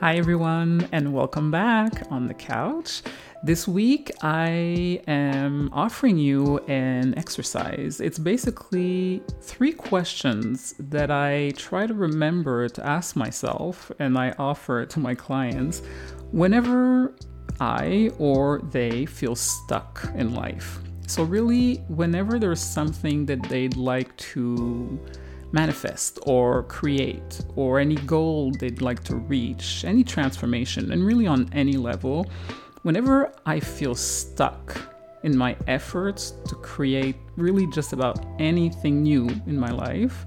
Hi, everyone, and welcome back on the couch. This week, I am offering you an exercise. It's basically three questions that I try to remember to ask myself and I offer it to my clients whenever I or they feel stuck in life. So, really, whenever there's something that they'd like to manifest or create, or any goal they'd like to reach, any transformation, and really on any level, whenever I feel stuck in my efforts to create really just about anything new in my life,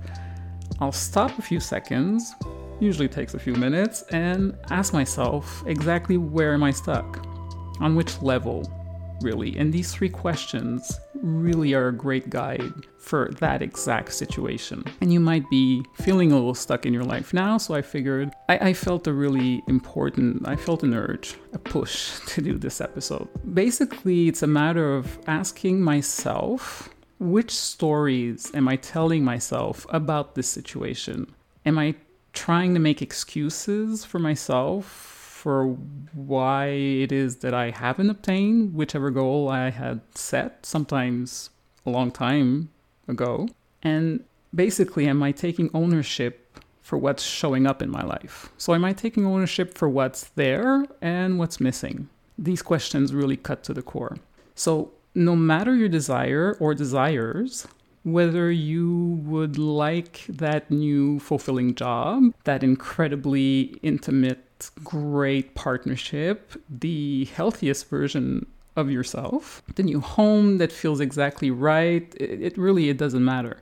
I'll stop a few seconds, usually takes a few minutes, and ask myself exactly where am I stuck? On which level? Really. And these three questions really are a great guide for that exact situation. And you might be feeling a little stuck in your life now, so I figured I, I felt a really important, I felt an urge, a push to do this episode. Basically, it's a matter of asking myself which stories am I telling myself about this situation? Am I trying to make excuses for myself for why it is that I haven't obtained whichever goal I had set, sometimes a long time ago. And basically, am I taking ownership for what's showing up in my life? So, am I taking ownership for what's there and what's missing? These questions really cut to the core. So, no matter your desire or desires, whether you would like that new fulfilling job, that incredibly intimate great partnership, the healthiest version of yourself, the new home that feels exactly right, it, it really it doesn't matter.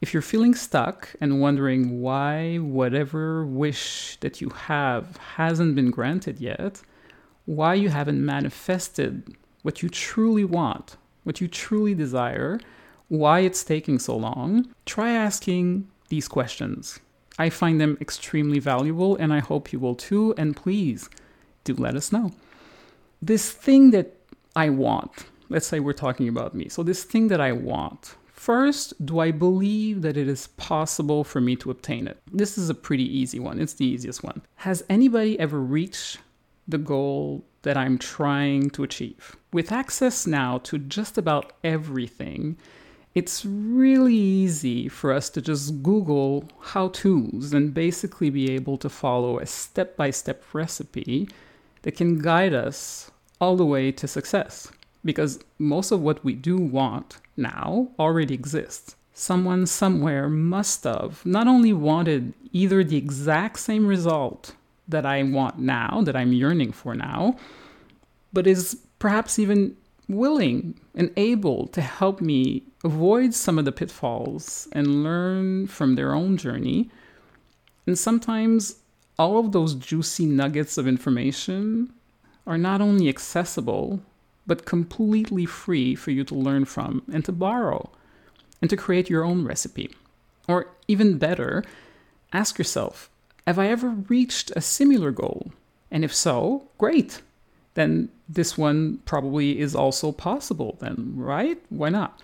If you're feeling stuck and wondering why whatever wish that you have hasn't been granted yet, why you haven't manifested what you truly want, what you truly desire, why it's taking so long, try asking these questions. I find them extremely valuable, and I hope you will too. And please do let us know. This thing that I want, let's say we're talking about me. So, this thing that I want, first, do I believe that it is possible for me to obtain it? This is a pretty easy one. It's the easiest one. Has anybody ever reached the goal that I'm trying to achieve? With access now to just about everything, it's really easy for us to just Google how to's and basically be able to follow a step by step recipe that can guide us all the way to success. Because most of what we do want now already exists. Someone somewhere must have not only wanted either the exact same result that I want now, that I'm yearning for now, but is perhaps even willing and able to help me avoid some of the pitfalls and learn from their own journey. And sometimes all of those juicy nuggets of information are not only accessible, but completely free for you to learn from and to borrow and to create your own recipe. Or even better, ask yourself Have I ever reached a similar goal? And if so, great then this one probably is also possible, then, right? Why not?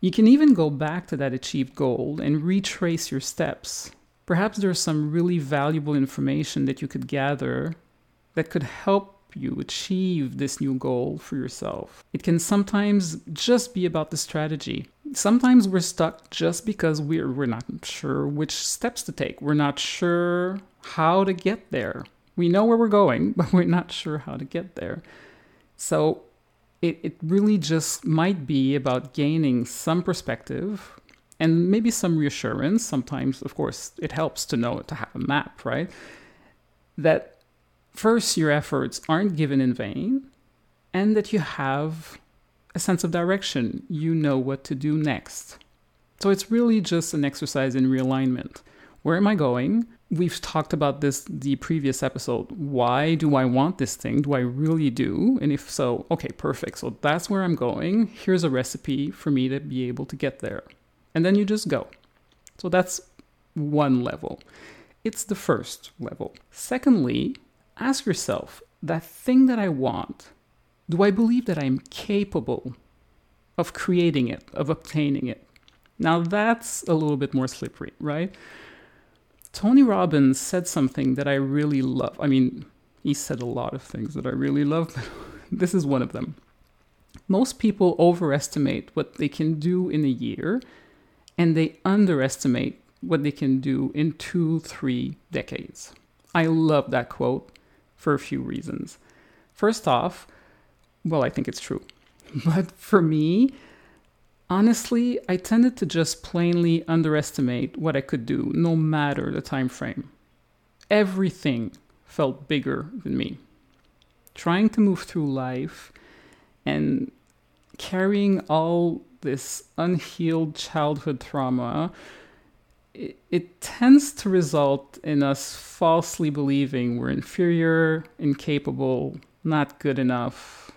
You can even go back to that achieved goal and retrace your steps. Perhaps there's some really valuable information that you could gather that could help you achieve this new goal for yourself. It can sometimes just be about the strategy. Sometimes we're stuck just because we're, we're not sure which steps to take. We're not sure how to get there. We know where we're going, but we're not sure how to get there. So it, it really just might be about gaining some perspective and maybe some reassurance. Sometimes, of course, it helps to know to have a map, right? That first, your efforts aren't given in vain, and that you have a sense of direction. You know what to do next. So it's really just an exercise in realignment. Where am I going? we've talked about this the previous episode. Why do I want this thing? Do I really do? And if so, okay, perfect. So that's where I'm going. Here's a recipe for me to be able to get there. And then you just go. So that's one level. It's the first level. Secondly, ask yourself that thing that I want, do I believe that I'm capable of creating it, of obtaining it? Now that's a little bit more slippery, right? Tony Robbins said something that I really love. I mean, he said a lot of things that I really love, but this is one of them. Most people overestimate what they can do in a year, and they underestimate what they can do in two, three decades. I love that quote for a few reasons. First off, well, I think it's true. But for me, honestly, I tended to just plainly underestimate what I could do no matter the time frame. Everything felt bigger than me. Trying to move through life and carrying all this unhealed childhood trauma, it, it, tends to result in us falsely believing we're inferior, incapable, not good enough.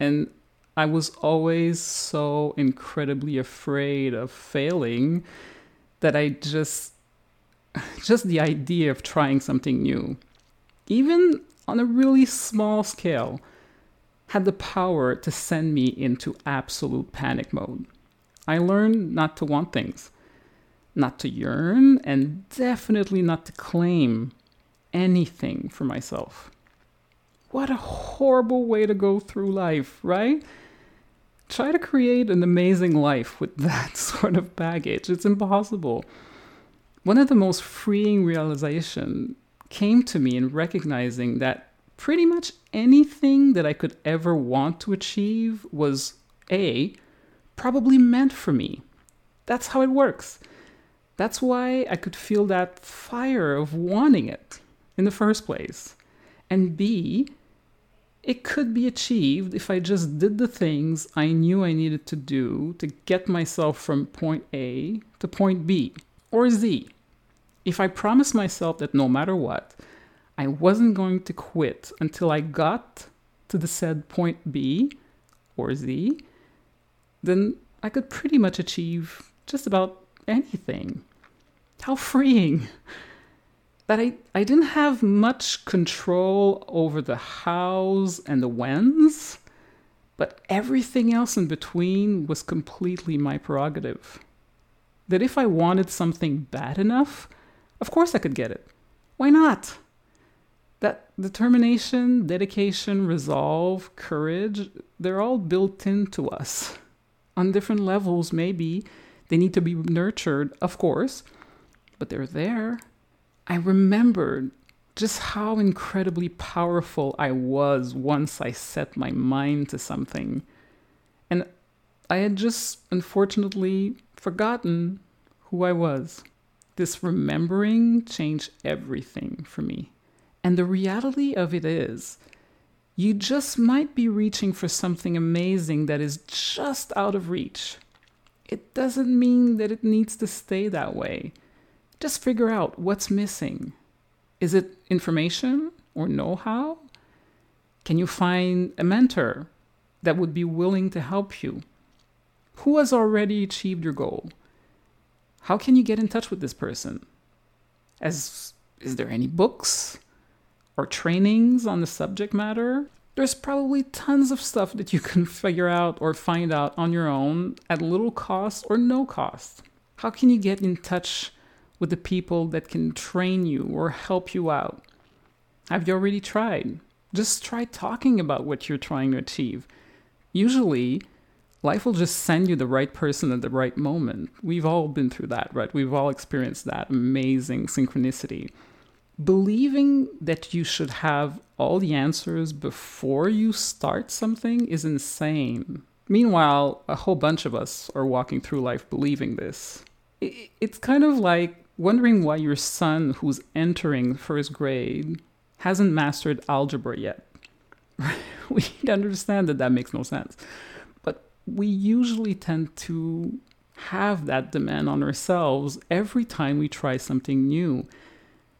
And I was always so incredibly afraid of failing that I just just the idea of trying something new, even on a really small scale, had the power to send me into absolute panic mode. I learned not to want things, not to yearn, and definitely not to claim anything for myself. What a horrible way to go through life, right? Try to create an amazing life with that sort of baggage. It's impossible. One of the most freeing realization came to me in recognizing that pretty much anything that I could ever want to achieve was A, probably meant for me. That's how it works. That's why I could feel that fire of wanting it in the first place. And B, it could be achieved if I just did the things I knew I needed to do to get myself from point A to point B or Z. If I promised myself that no matter what, I wasn't going to quit until I got to the said point B or Z, then I could pretty much achieve just about anything. How freeing! That I, I didn't have much control over the hows and the whens, but everything else in between was completely my prerogative. That if I wanted something bad enough, of course I could get it. Why not? That determination, dedication, resolve, courage, they're all built into us. On different levels, maybe. They need to be nurtured, of course, but they're there I remembered just how incredibly powerful I was once I set my mind to something. And I had just unfortunately forgotten who I was. This remembering changed everything for me. And the reality of it is, you just might be reaching for something amazing that is just out of reach. It doesn't mean that it needs to stay that way. Just figure out what's missing. Is it information or know how? Can you find a mentor that would be willing to help you? Who has already achieved your goal? How can you get in touch with this person? As is there any books or trainings on the subject matter? There's probably tons of stuff that you can figure out or find out on your own at little cost or no cost. How can you get in touch with the people that can train you or help you out? Have you already tried? Just try talking about what you're trying to achieve. Usually, life will just send you the right person at the right moment. We've all been through that, right? We've all experienced that amazing synchronicity. Believing that you should have all the answers before you start something is insane. Meanwhile, a whole bunch of us are walking through life believing this. It's kind of like wondering why your son, who's entering first grade, hasn't mastered algebra yet. we understand that that makes no sense. But we usually tend to have that demand on ourselves every time we try something new.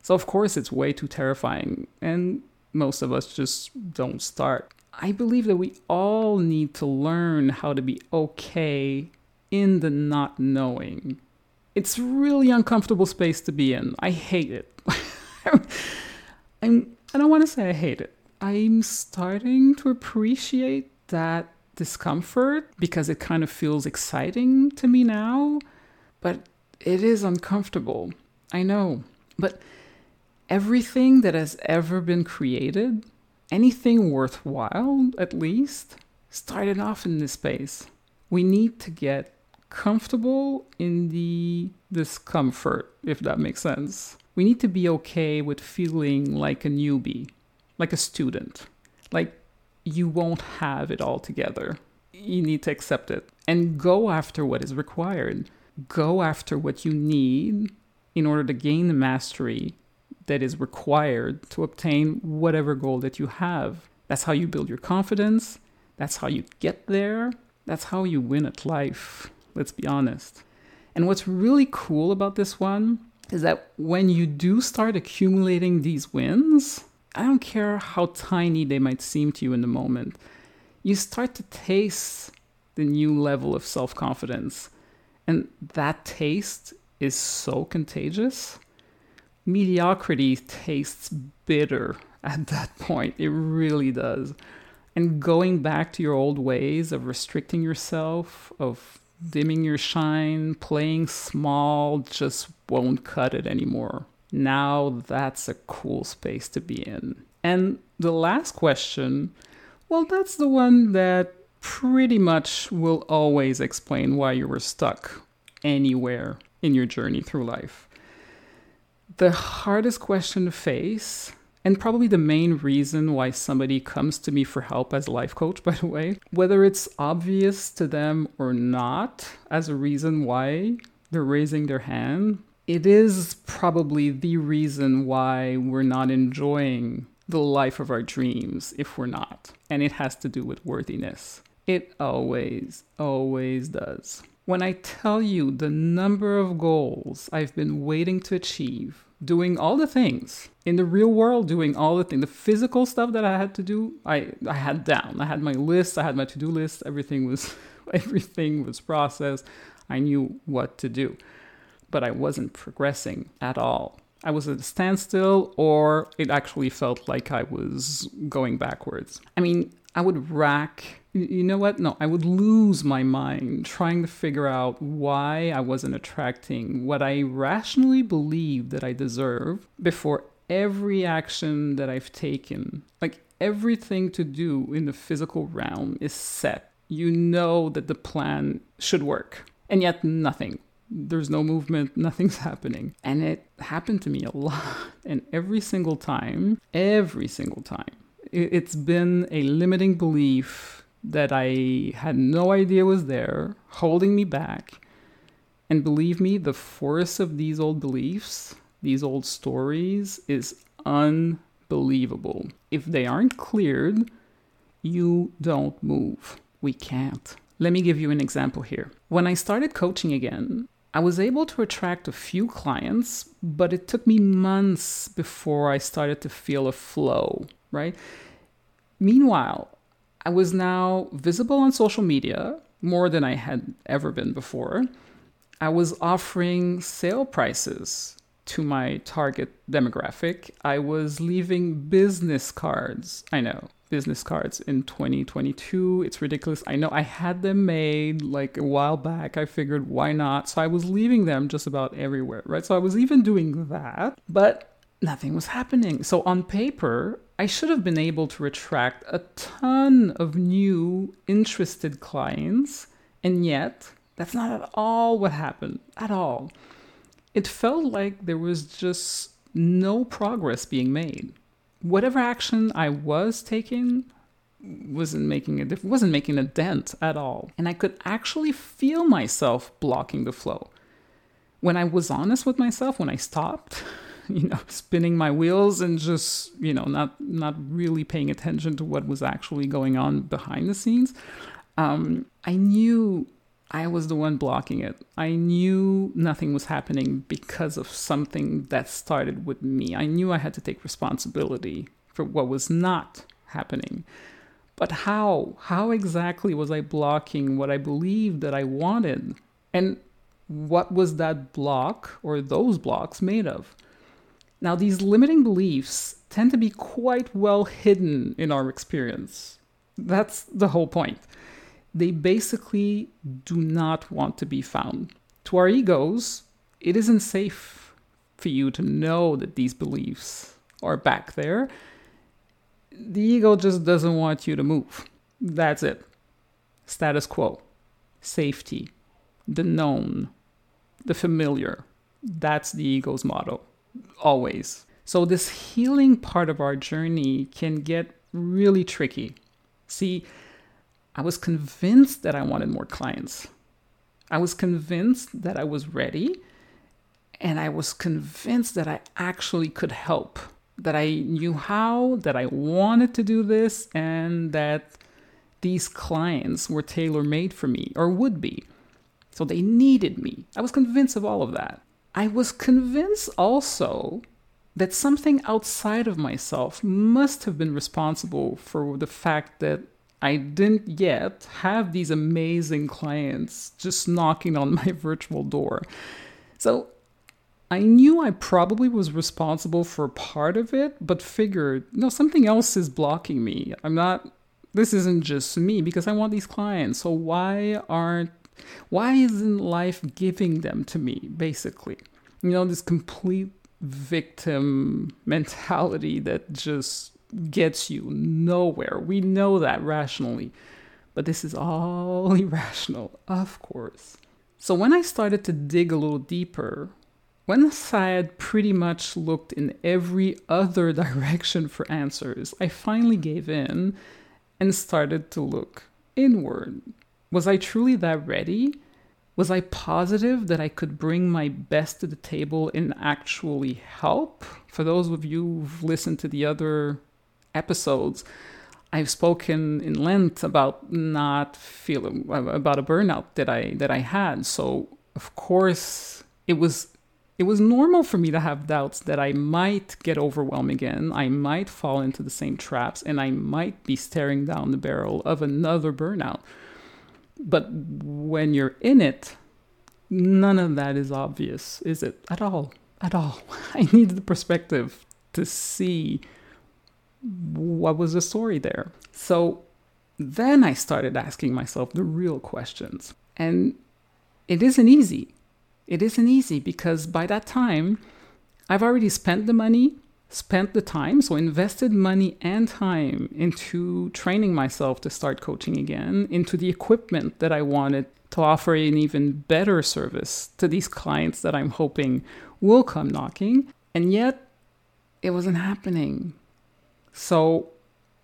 So, of course, it's way too terrifying, and most of us just don't start. I believe that we all need to learn how to be okay in the not knowing it's really uncomfortable space to be in. I hate it. I'm, I don't want to say I hate it. I'm starting to appreciate that discomfort because it kind of feels exciting to me now, but it is uncomfortable. I know. But everything that has ever been created, anything worthwhile at least, started off in this space. We need to get comfortable in the discomfort, if that makes sense. We need to be okay with feeling like a newbie, like a student, like you won't have it all together. You need to accept it and go after what is required. Go after what you need in order to gain the mastery that is required to obtain whatever goal that you have. That's how you build your confidence. That's how you get there. That's how you win at life. Let's be honest. And what's really cool about this one is that when you do start accumulating these wins, I don't care how tiny they might seem to you in the moment, you start to taste the new level of self confidence. And that taste is so contagious. Mediocrity tastes bitter at that point. It really does. And going back to your old ways of restricting yourself, of dimming your shine, playing small just won't cut it anymore. Now that's a cool space to be in. And the last question, well, that's the one that pretty much will always explain why you were stuck anywhere in your journey through life. The hardest question to face, and probably the main reason why somebody comes to me for help as a life coach, by the way, whether it's obvious to them or not as a reason why they're raising their hand, it is probably the reason why we're not enjoying the life of our dreams if we're not. And it has to do with worthiness. It always, always does. When I tell you the number of goals I've been waiting to achieve, doing all the things in the real world, doing all the things, the physical stuff that I had to do, I, I had down. I had my list, I had my to-do list, everything was everything was processed. I knew what to do. But I wasn't progressing at all. I was at a standstill, or it actually felt like I was going backwards. I mean, I would rack you know what? No, I would lose my mind trying to figure out why I wasn't attracting what I rationally believe that I deserve before every action that I've taken. Like everything to do in the physical realm is set. You know that the plan should work, and yet nothing. There's no movement, nothing's happening. And it happened to me a lot. And every single time, every single time, it's been a limiting belief that I had no idea was there, holding me back. And believe me, the force of these old beliefs, these old stories, is unbelievable. If they aren't cleared, you don't move. We can't. Let me give you an example here. When I started coaching again, I was able to attract a few clients, but it took me months before I started to feel a flow, right? Meanwhile, I was now visible on social media more than I had ever been before. I was offering sale prices to my target demographic. I was leaving business cards. I know, business cards in 2022. It's ridiculous. I know I had them made like a while back. I figured why not? So I was leaving them just about everywhere, right? So I was even doing that, but nothing was happening. So on paper, I should have been able to attract a ton of new interested clients, and yet that's not at all what happened at all. It felt like there was just no progress being made. Whatever action I was taking wasn't making a diff- wasn't making a dent at all, and I could actually feel myself blocking the flow. When I was honest with myself, when I stopped, you know spinning my wheels and just you know not not really paying attention to what was actually going on behind the scenes. Um, i knew i was the one blocking it. I knew nothing was happening because of something that started with me. I knew i had to take responsibility for what was not happening. But how? How exactly was i blocking what i believed that i wanted? And what was that block or those blocks made of now, these limiting beliefs tend to be quite well hidden in our experience. That's the whole point. They basically do not want to be found. To our egos, it isn't safe for you to know that these beliefs are back there. The ego just doesn't want you to move. That's it. Status quo, safety, the known, the familiar. That's the ego's motto, always. So, this healing part of our journey can get really tricky. See, I was convinced that I wanted more clients. I was convinced that I was ready. And I was convinced that I actually could help, that I knew how, that I wanted to do this, and that these clients were tailor made for me or would be. So they needed me. I was convinced of all of that. I was convinced also that something outside of myself must have been responsible for the fact that I didn't yet have these amazing clients just knocking on my virtual door. So I knew I probably was responsible for part of it, but figured, no, something else is blocking me. I'm not, this isn't just me because I want these clients. So why aren't, why isn't life giving them to me, basically? You know, this complete victim mentality that just gets you nowhere. We know that rationally, but this is all irrational, of course. So when I started to dig a little deeper, when I had pretty much looked in every other direction for answers, I finally gave in and started to look inward. Was I truly that ready? Was I positive that I could bring my best to the table and actually help? For those of you who've listened to the other episodes, I've spoken in length about not feeling about a burnout that I that I had. So of course it was it was normal for me to have doubts that I might get overwhelmed again, I might fall into the same traps, and I might be staring down the barrel of another burnout. But when you're in it, none of that is obvious, is it? At all. At all. I needed the perspective to see what was the story there. So then I started asking myself the real questions. And it isn't easy it isn't easy because by that time, I've already spent the money, spent the time, so invested money and time into training myself to start coaching again, into the equipment that I wanted to offer an even better service to these clients that I'm hoping will come knocking. And yet, it wasn't happening. So,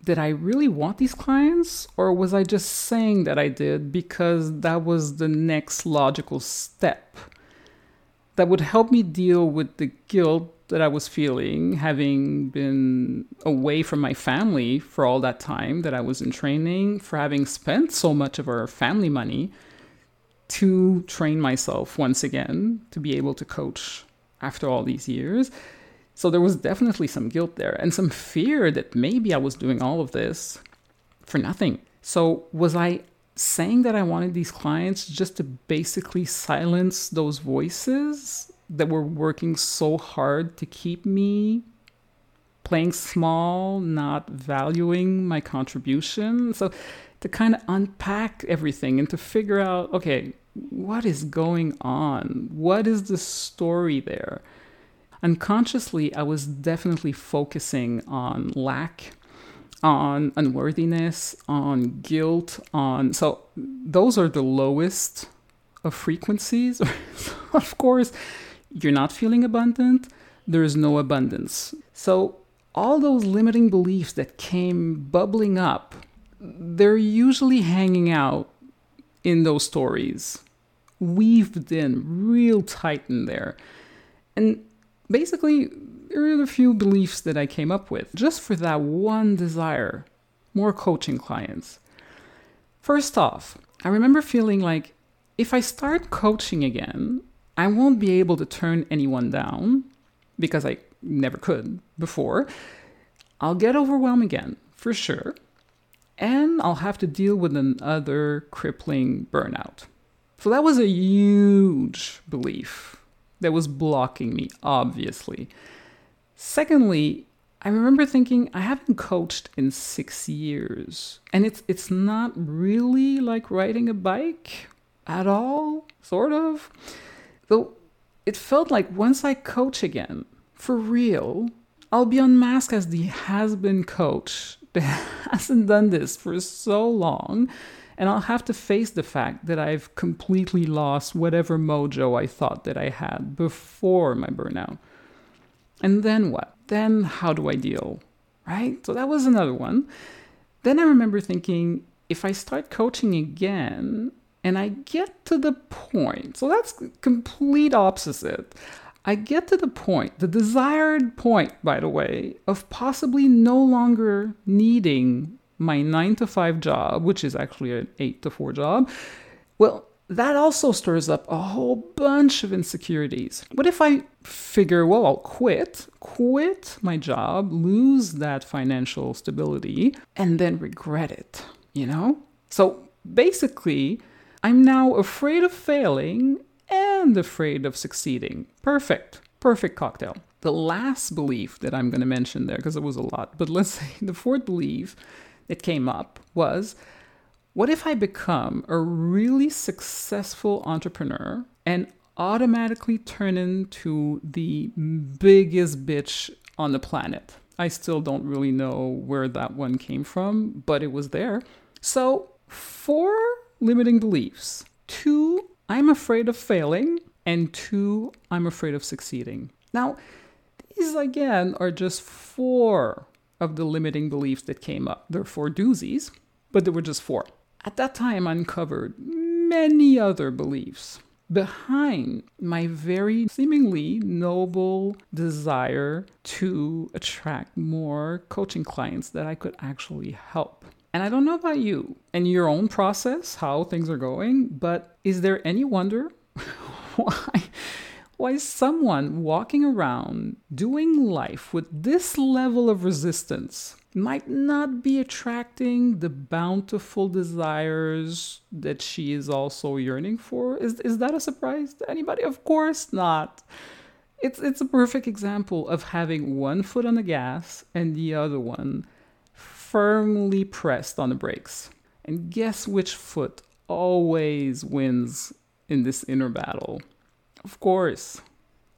did I really want these clients, or was I just saying that I did because that was the next logical step? that would help me deal with the guilt that I was feeling, having been away from my family for all that time that I was in training, for having spent so much of our family money to train myself once again to be able to coach after all these years. So there was definitely some guilt there and some fear that maybe I was doing all of this for nothing. So was I saying that I wanted these clients just to basically silence those voices that were working so hard to keep me playing small, not valuing my contribution. So to kind of unpack everything and to figure out okay, what is going on? What is the story there? Unconsciously, I was definitely focusing on lack on unworthiness, on guilt, on so those are the lowest of frequencies. of course, you're not feeling abundant, there is no abundance. So all those limiting beliefs that came bubbling up, they're usually hanging out in those stories, weaved in real tight in there. And basically, there are a few beliefs that I came up with just for that one desire more coaching clients. First off, I remember feeling like if I start coaching again, I won't be able to turn anyone down because I never could before. I'll get overwhelmed again, for sure. And I'll have to deal with another crippling burnout. So that was a huge belief that was blocking me, obviously. Secondly, I remember thinking I haven't coached in six years, and it's it's not really like riding a bike at all, sort of. Though it felt like once I coach again, for real, I'll be unmasked as the has been coach that hasn't done this for so long. And I'll have to face the fact that I've completely lost whatever mojo I thought that I had before my burnout. And then what? Then how do I deal? Right? So that was another one. Then I remember thinking if I start coaching again and I get to the point, so that's complete opposite. I get to the point, the desired point, by the way, of possibly no longer needing my nine to five job, which is actually an eight to four job. Well, that also stirs up a whole bunch of insecurities. What if I figure, well, I'll quit, quit my job, lose that financial stability, and then regret it, you know? So basically, I'm now afraid of failing and afraid of succeeding. Perfect. Perfect cocktail. The last belief that I'm going to mention there, because it was a lot, but let's say the fourth belief that came up was what if I become a really successful entrepreneur and automatically turn into the biggest bitch on the planet? I still don't really know where that one came from, but it was there. So, four limiting beliefs. Two, I'm afraid of failing. And two, I'm afraid of succeeding. Now, these again are just four of the limiting beliefs that came up. There are four doozies, but there were just four. At that time, I uncovered many other beliefs behind my very seemingly noble desire to attract more coaching clients that I could actually help. And I don't know about you and your own process, how things are going, but is there any wonder why? why someone walking around doing life with this level of resistance might not be attracting the bountiful desires that she is also yearning for. Is, is that a surprise to anybody? Of course not. It's, it's a perfect example of having one foot on the gas and the other one firmly pressed on the brakes. And guess which foot always wins in this inner battle? Of course,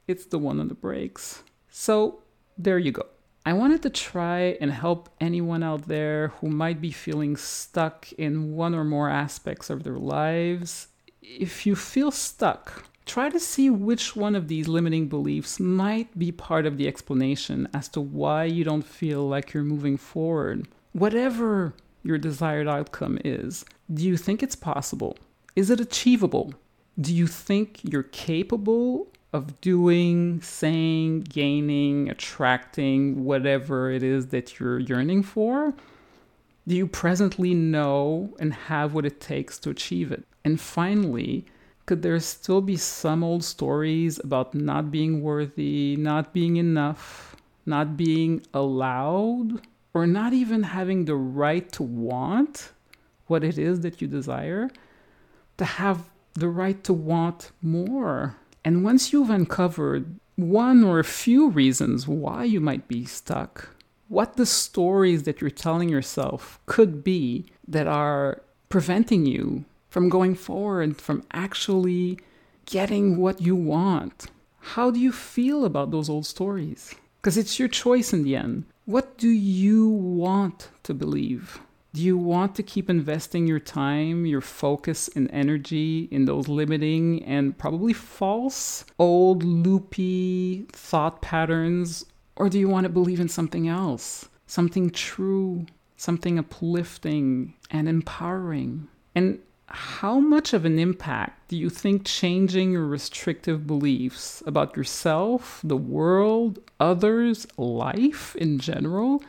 it's the one on the brakes. So there you go. I wanted to try and help anyone out there who might be feeling stuck in one or more aspects of their lives. If you feel stuck, try to see which one of these limiting beliefs might be part of the explanation as to why you don't feel like you're moving forward. Whatever your desired outcome is, do you think it's possible? Is it achievable? Do you think you're capable of doing, saying, gaining, attracting whatever it is that you're yearning for? Do you presently know and have what it takes to achieve it? And finally, could there still be some old stories about not being worthy, not being enough, not being allowed, or not even having the right to want what it is that you desire? To have the right to want more. And once you've uncovered one or a few reasons why you might be stuck, what the stories that you're telling yourself could be that are preventing you from going forward, from actually getting what you want. How do you feel about those old stories? Because it's your choice in the end. What do you want to believe? Do you want to keep investing your time, your focus, and energy in those limiting and probably false, old, loopy thought patterns? Or do you want to believe in something else? Something true, something uplifting and empowering? And how much of an impact do you think changing your restrictive beliefs about yourself, the world, others, life in general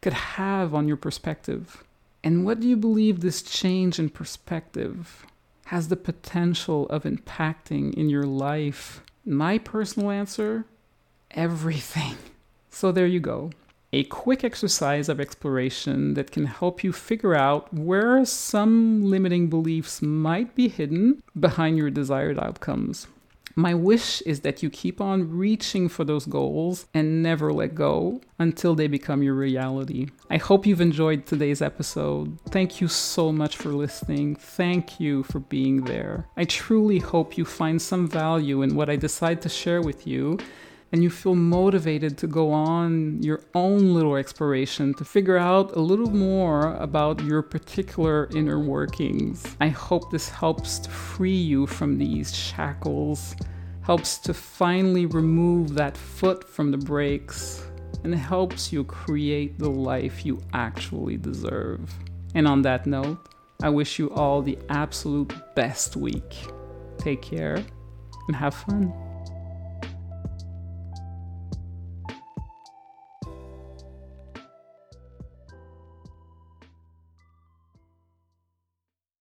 could have on your perspective? And what do you believe this change in perspective has the potential of impacting in your life? My personal answer everything. So there you go. A quick exercise of exploration that can help you figure out where some limiting beliefs might be hidden behind your desired outcomes. My wish is that you keep on reaching for those goals and never let go until they become your reality. I hope you've enjoyed today's episode. Thank you so much for listening. Thank you for being there. I truly hope you find some value in what I decide to share with you and you feel motivated to go on your own little exploration to figure out a little more about your particular inner workings. I hope this helps to free you from these shackles, helps to finally remove that foot from the brakes, and helps you create the life you actually deserve. And on that note, I wish you all the absolute best week. Take care and have fun.